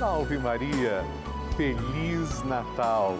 Salve Maria! Feliz Natal!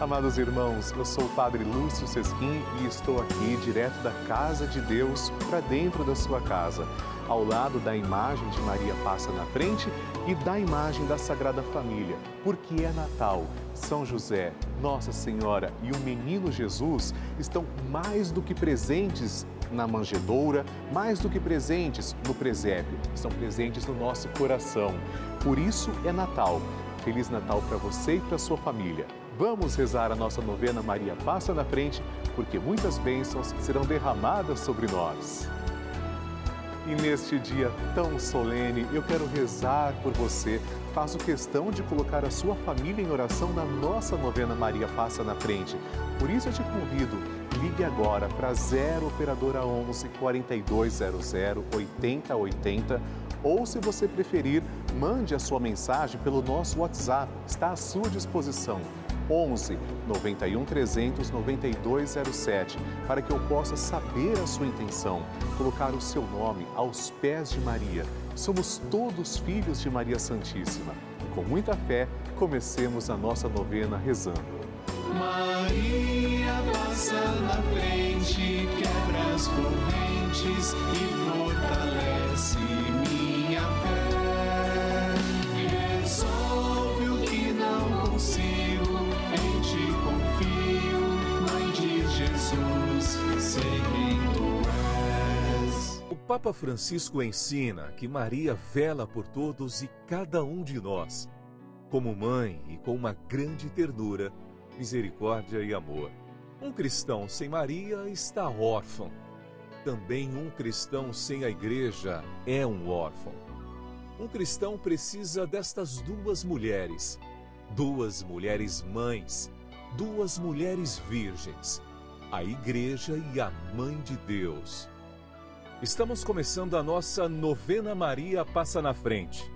Amados irmãos, eu sou o Padre Lúcio Sesquim e estou aqui direto da casa de Deus para dentro da sua casa, ao lado da imagem de Maria passa na frente e da imagem da Sagrada Família, porque é Natal. São José, Nossa Senhora e o menino Jesus estão mais do que presentes na manjedoura, mais do que presentes no presépio, estão presentes no nosso coração. Por isso é Natal. Feliz Natal para você e para sua família. Vamos rezar a nossa novena Maria Passa na Frente, porque muitas bênçãos serão derramadas sobre nós. E neste dia tão solene, eu quero rezar por você. Faço questão de colocar a sua família em oração na nossa novena Maria Passa na Frente. Por isso eu te convido, ligue agora para 0 Operadora 11 4200 8080 ou, se você preferir, mande a sua mensagem pelo nosso WhatsApp. Está à sua disposição. 11 91 300 9207, para que eu possa saber a sua intenção, colocar o seu nome aos pés de Maria. Somos todos filhos de Maria Santíssima. Com muita fé, comecemos a nossa novena rezando. Maria passa na frente, quebra as correntes e fortalece minha fé. Resolve o que não consigo, em ti confio, Mãe de Jesus, sei quem tu és. O Papa Francisco ensina que Maria vela por todos e cada um de nós, como mãe e com uma grande ternura, misericórdia e amor. Um cristão sem Maria está órfão. Também um cristão sem a igreja é um órfão. Um cristão precisa destas duas mulheres, duas mulheres mães, duas mulheres virgens, a igreja e a mãe de Deus. Estamos começando a nossa novena Maria Passa na Frente.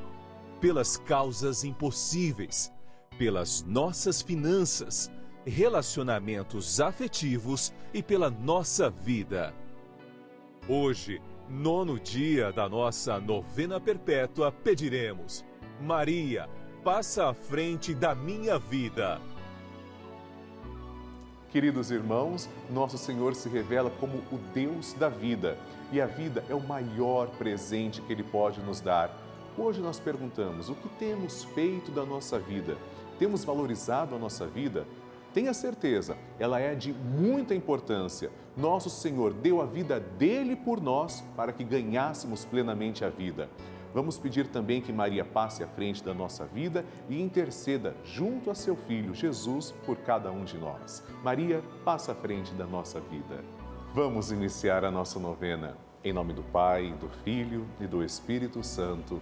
pelas causas impossíveis, pelas nossas finanças, relacionamentos afetivos e pela nossa vida. Hoje, nono dia da nossa novena perpétua, pediremos: Maria, passa à frente da minha vida. Queridos irmãos, nosso Senhor se revela como o Deus da vida e a vida é o maior presente que Ele pode nos dar. Hoje nós perguntamos: o que temos feito da nossa vida? Temos valorizado a nossa vida? Tenha certeza, ela é de muita importância. Nosso Senhor deu a vida dele por nós para que ganhássemos plenamente a vida. Vamos pedir também que Maria passe à frente da nossa vida e interceda junto a seu filho Jesus por cada um de nós. Maria, passa à frente da nossa vida. Vamos iniciar a nossa novena. Em nome do Pai, do Filho e do Espírito Santo.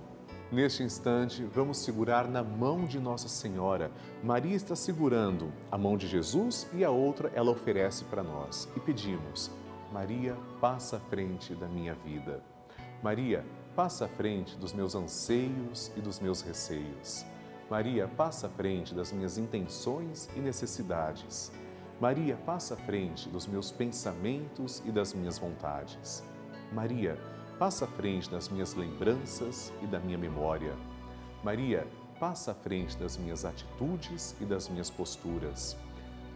Neste instante, vamos segurar na mão de Nossa Senhora. Maria está segurando a mão de Jesus e a outra ela oferece para nós. E pedimos: Maria, passa à frente da minha vida. Maria, passa à frente dos meus anseios e dos meus receios. Maria, passa à frente das minhas intenções e necessidades. Maria, passa à frente dos meus pensamentos e das minhas vontades. Maria, passa à frente das minhas lembranças e da minha memória. Maria, passa à frente das minhas atitudes e das minhas posturas.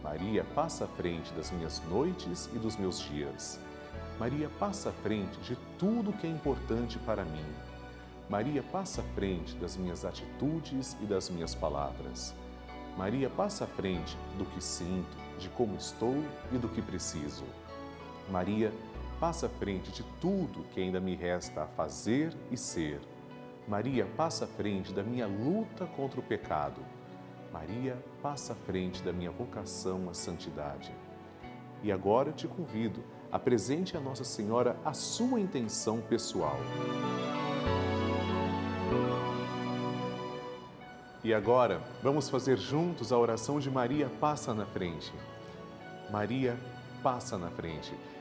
Maria, passa à frente das minhas noites e dos meus dias. Maria, passa à frente de tudo que é importante para mim. Maria, passa à frente das minhas atitudes e das minhas palavras. Maria passa à frente do que sinto, de como estou e do que preciso. Maria passa à frente de tudo que ainda me resta a fazer e ser. Maria passa à frente da minha luta contra o pecado. Maria passa à frente da minha vocação à santidade. E agora te convido, apresente a Nossa Senhora a sua intenção pessoal. E agora, vamos fazer juntos a oração de Maria passa na frente. Maria passa na frente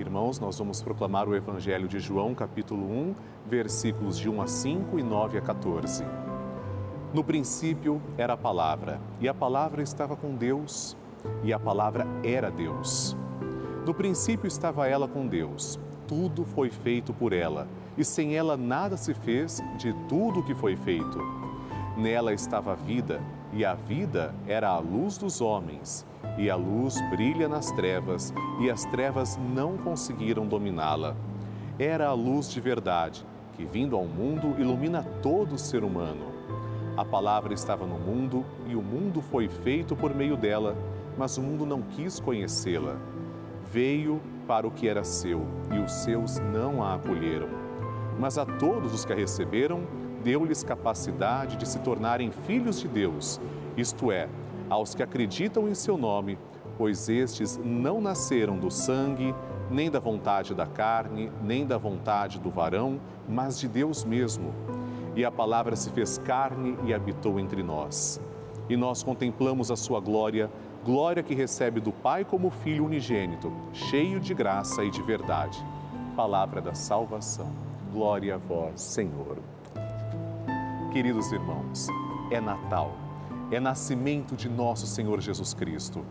Irmãos, nós vamos proclamar o Evangelho de João, capítulo 1, versículos de 1 a 5 e 9 a 14. No princípio era a palavra, e a palavra estava com Deus, e a palavra era Deus. No princípio estava ela com Deus. Tudo foi feito por ela, e sem ela nada se fez de tudo o que foi feito. Nela estava a vida, e a vida era a luz dos homens e a luz brilha nas trevas, e as trevas não conseguiram dominá-la. Era a luz de verdade, que vindo ao mundo ilumina todo ser humano. A palavra estava no mundo, e o mundo foi feito por meio dela, mas o mundo não quis conhecê-la. Veio para o que era seu, e os seus não a acolheram. Mas a todos os que a receberam, deu-lhes capacidade de se tornarem filhos de Deus, isto é, aos que acreditam em seu nome, pois estes não nasceram do sangue, nem da vontade da carne, nem da vontade do varão, mas de Deus mesmo. E a palavra se fez carne e habitou entre nós. E nós contemplamos a sua glória, glória que recebe do Pai como Filho unigênito, cheio de graça e de verdade. Palavra da salvação. Glória a vós, Senhor. Queridos irmãos, é Natal é nascimento de nosso Senhor Jesus Cristo.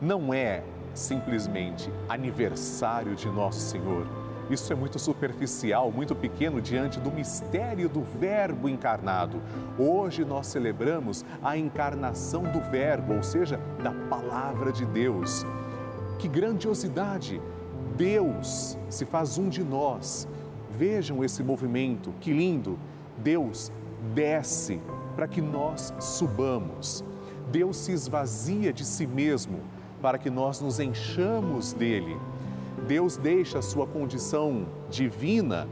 Não é simplesmente aniversário de nosso Senhor. Isso é muito superficial, muito pequeno diante do mistério do Verbo encarnado. Hoje nós celebramos a encarnação do Verbo, ou seja, da Palavra de Deus. Que grandiosidade! Deus se faz um de nós. Vejam esse movimento, que lindo! Deus desce para que nós subamos. Deus se esvazia de si mesmo para que nós nos enchamos dele. Deus deixa a sua condição divina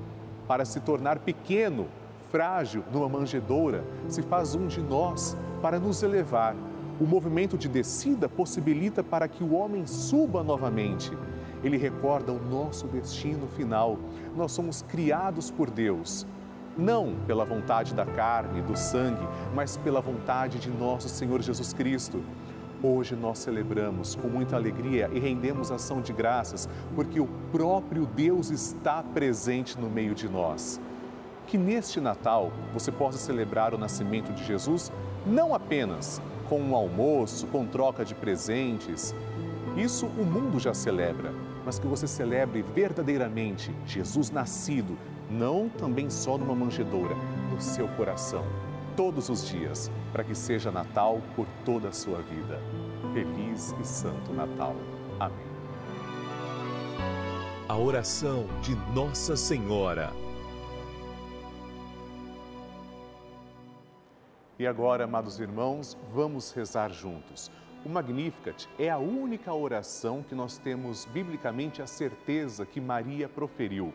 para se tornar pequeno, frágil, numa manjedoura, se faz um de nós para nos elevar. O movimento de descida possibilita para que o homem suba novamente. Ele recorda o nosso destino final. Nós somos criados por Deus não pela vontade da carne, do sangue, mas pela vontade de nosso Senhor Jesus Cristo. Hoje nós celebramos com muita alegria e rendemos ação de graças, porque o próprio Deus está presente no meio de nós. Que neste Natal você possa celebrar o nascimento de Jesus não apenas com um almoço, com troca de presentes. Isso o mundo já celebra, mas que você celebre verdadeiramente Jesus nascido não também só numa manjedoura, no seu coração, todos os dias, para que seja Natal por toda a sua vida. Feliz e Santo Natal. Amém. a oração de Nossa Senhora. E agora, amados irmãos, vamos rezar juntos. O Magnificat é a única oração que nós temos biblicamente a certeza que Maria proferiu.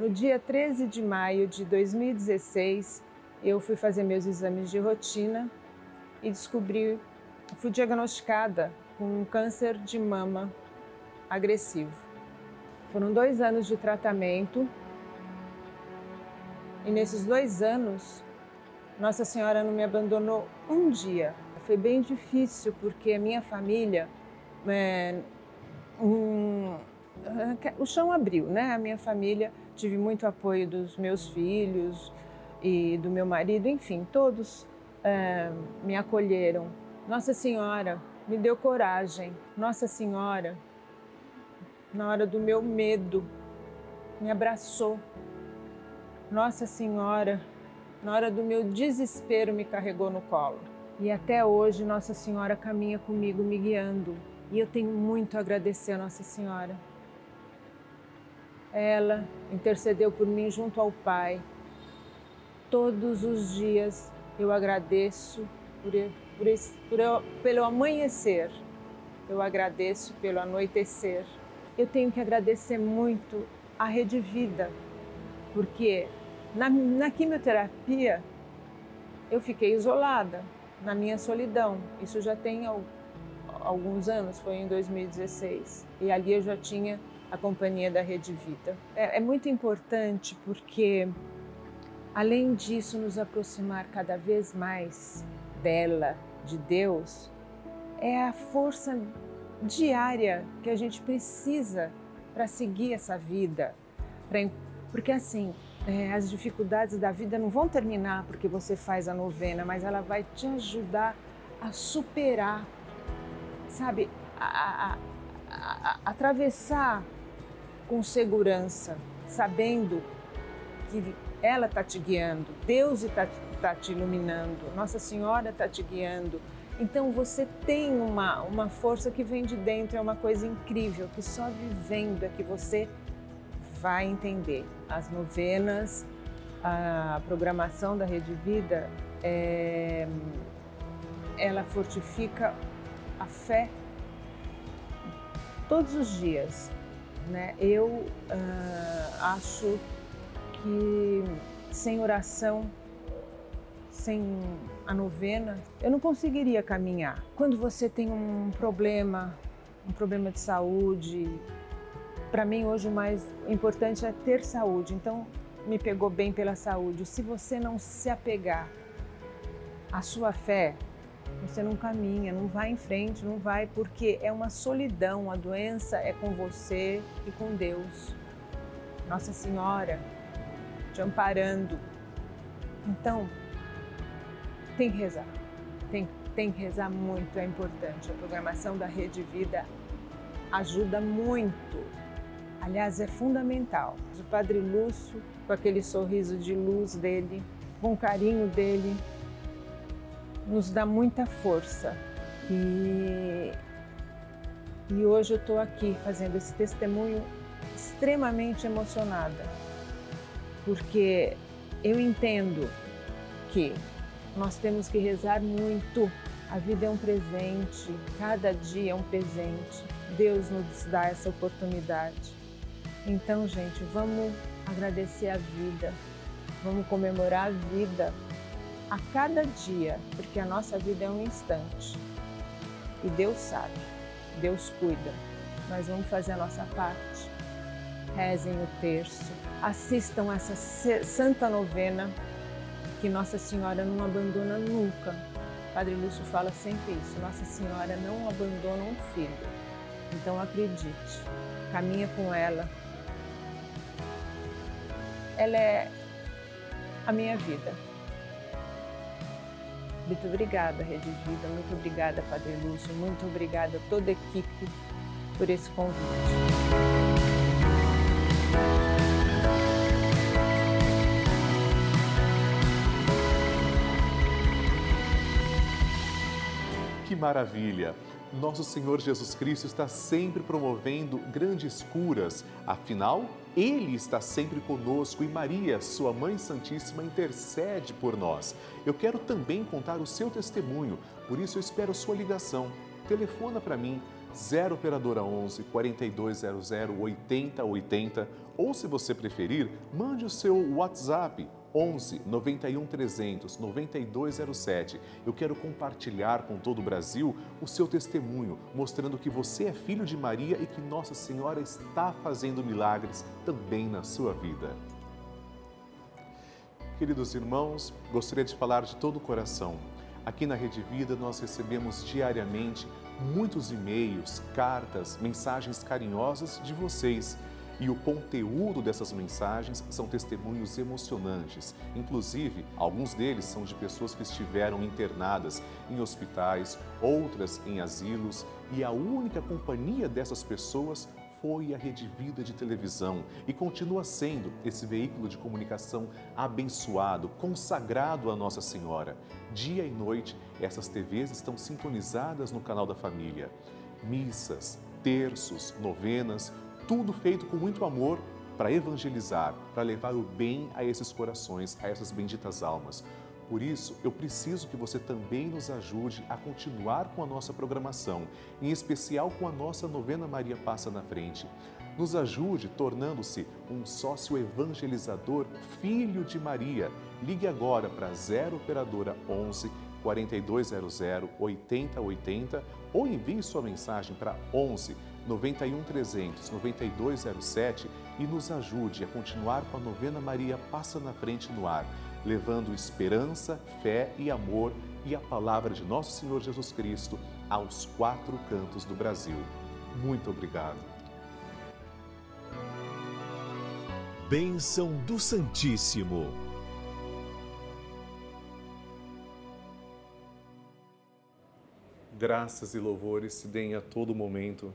No dia 13 de maio de 2016, eu fui fazer meus exames de rotina e descobri, fui diagnosticada com um câncer de mama agressivo. Foram dois anos de tratamento e nesses dois anos, Nossa Senhora não me abandonou um dia foi bem difícil porque a minha família, é, um, o chão abriu, né? A minha família tive muito apoio dos meus filhos e do meu marido, enfim, todos é, me acolheram. Nossa Senhora me deu coragem. Nossa Senhora, na hora do meu medo, me abraçou. Nossa Senhora, na hora do meu desespero, me carregou no colo. E até hoje Nossa Senhora caminha comigo, me guiando. E eu tenho muito a agradecer a Nossa Senhora. Ela intercedeu por mim junto ao Pai. Todos os dias eu agradeço por, por, por, pelo amanhecer, eu agradeço pelo anoitecer. Eu tenho que agradecer muito a Rede Vida, porque na, na quimioterapia eu fiquei isolada na minha solidão. Isso já tem alguns anos, foi em 2016. E ali eu já tinha a companhia da Rede Vida. É, é muito importante porque, além disso, nos aproximar cada vez mais dela, de Deus, é a força diária que a gente precisa para seguir essa vida. Pra, porque assim, é, as dificuldades da vida não vão terminar porque você faz a novena, mas ela vai te ajudar a superar, sabe, a, a, a, a atravessar com segurança, sabendo que ela está te guiando, Deus está tá te iluminando, Nossa Senhora está te guiando. Então você tem uma, uma força que vem de dentro, é uma coisa incrível, que só vivendo é que você vai entender. As novenas, a programação da Rede Vida, é, ela fortifica a fé todos os dias. Né? Eu uh, acho que sem oração, sem a novena, eu não conseguiria caminhar. Quando você tem um problema, um problema de saúde, para mim hoje o mais importante é ter saúde. Então me pegou bem pela saúde. Se você não se apegar a sua fé, você não caminha, não vai em frente, não vai, porque é uma solidão. A doença é com você e com Deus. Nossa Senhora te amparando. Então, tem que rezar. Tem, tem que rezar muito, é importante. A programação da Rede Vida ajuda muito. Aliás, é fundamental. O Padre Lúcio, com aquele sorriso de luz dele, com o carinho dele, nos dá muita força. E, e hoje eu estou aqui fazendo esse testemunho extremamente emocionada, porque eu entendo que nós temos que rezar muito. A vida é um presente, cada dia é um presente. Deus nos dá essa oportunidade. Então, gente, vamos agradecer a vida, vamos comemorar a vida a cada dia, porque a nossa vida é um instante. E Deus sabe, Deus cuida. Nós vamos fazer a nossa parte. Rezem o terço, assistam essa santa novena que Nossa Senhora não abandona nunca. Padre Lúcio fala sempre isso: Nossa Senhora não abandona um filho. Então acredite, caminha com ela. Ela é a minha vida. Muito obrigada, Rede Vida, muito obrigada, Padre Lúcio, muito obrigada a toda a equipe por esse convite. Que maravilha! Nosso Senhor Jesus Cristo está sempre promovendo grandes curas, afinal, Ele está sempre conosco e Maria, Sua Mãe Santíssima, intercede por nós. Eu quero também contar o seu testemunho, por isso eu espero sua ligação. Telefona para mim, 0 Operadora 11 4200 8080 ou, se você preferir, mande o seu WhatsApp 11 91 300 9207. Eu quero compartilhar com todo o Brasil o seu testemunho, mostrando que você é filho de Maria e que Nossa Senhora está fazendo milagres também na sua vida. Queridos irmãos, gostaria de falar de todo o coração. Aqui na Rede Vida nós recebemos diariamente muitos e-mails, cartas, mensagens carinhosas de vocês e o conteúdo dessas mensagens são testemunhos emocionantes. Inclusive, alguns deles são de pessoas que estiveram internadas em hospitais, outras em asilos, e a única companhia dessas pessoas foi a Rede Vida de televisão e continua sendo esse veículo de comunicação abençoado, consagrado a Nossa Senhora. Dia e noite, essas TVs estão sintonizadas no canal da família. Missas, terços, novenas, tudo feito com muito amor para evangelizar, para levar o bem a esses corações, a essas benditas almas. Por isso, eu preciso que você também nos ajude a continuar com a nossa programação, em especial com a nossa novena Maria Passa na Frente. Nos ajude tornando-se um sócio evangelizador, filho de Maria. Ligue agora para 0 Operadora 11 4200 8080 ou envie sua mensagem para 11 91 300 9207 e nos ajude a continuar com a novena Maria Passa na Frente no ar, levando esperança, fé e amor e a palavra de nosso Senhor Jesus Cristo aos quatro cantos do Brasil. Muito obrigado. Bênção do Santíssimo. Graças e louvores se deem a todo momento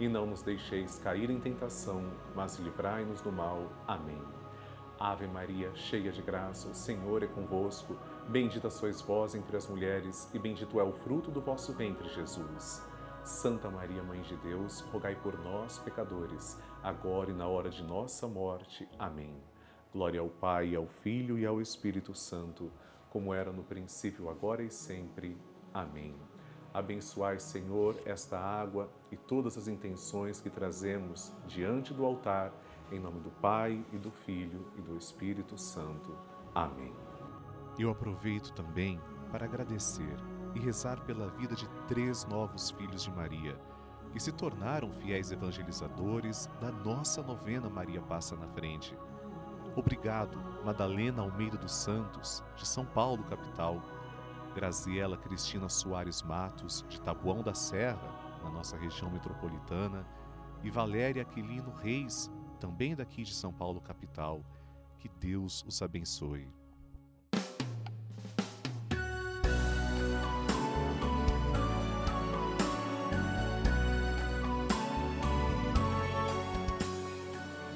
E não nos deixeis cair em tentação, mas livrai-nos do mal. Amém. Ave Maria, cheia de graça, o Senhor é convosco. Bendita sois vós entre as mulheres, e bendito é o fruto do vosso ventre, Jesus. Santa Maria, Mãe de Deus, rogai por nós, pecadores, agora e na hora de nossa morte. Amém. Glória ao Pai, ao Filho e ao Espírito Santo como era no princípio, agora e sempre. Amém. Abençoai, Senhor, esta água e todas as intenções que trazemos diante do altar, em nome do Pai e do Filho e do Espírito Santo. Amém. Eu aproveito também para agradecer e rezar pela vida de três novos filhos de Maria, que se tornaram fiéis evangelizadores da nossa novena Maria Passa na Frente Obrigado, Madalena Almeida dos Santos, de São Paulo, capital. Graziela Cristina Soares Matos, de Tabuão da Serra, na nossa região metropolitana. E Valéria Aquilino Reis, também daqui de São Paulo, capital. Que Deus os abençoe.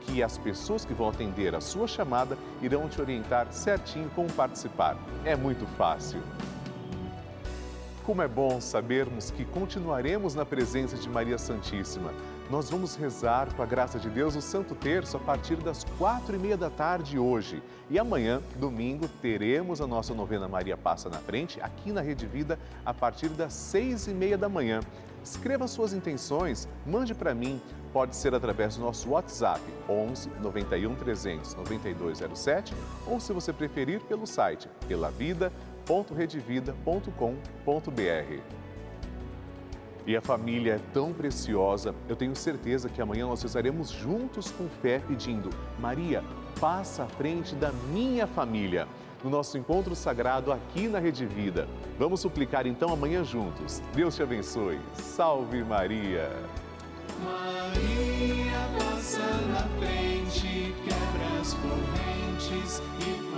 que as pessoas que vão atender a sua chamada irão te orientar certinho como participar. É muito fácil. Como é bom sabermos que continuaremos na presença de Maria Santíssima. Nós vamos rezar, com a graça de Deus, o Santo Terço a partir das quatro e meia da tarde hoje. E amanhã, domingo, teremos a nossa novena Maria Passa na Frente, aqui na Rede Vida, a partir das seis e meia da manhã. Escreva suas intenções, mande para mim pode ser através do nosso WhatsApp 11 91 300 9207 ou, se você preferir, pelo site pelavida.redevida.com.br. E a família é tão preciosa, eu tenho certeza que amanhã nós rezaremos juntos com fé pedindo: Maria, passa à frente da minha família. No nosso encontro sagrado aqui na Rede Vida. Vamos suplicar então amanhã juntos. Deus te abençoe. Salve Maria! Maria passa na frente, quebra as correntes e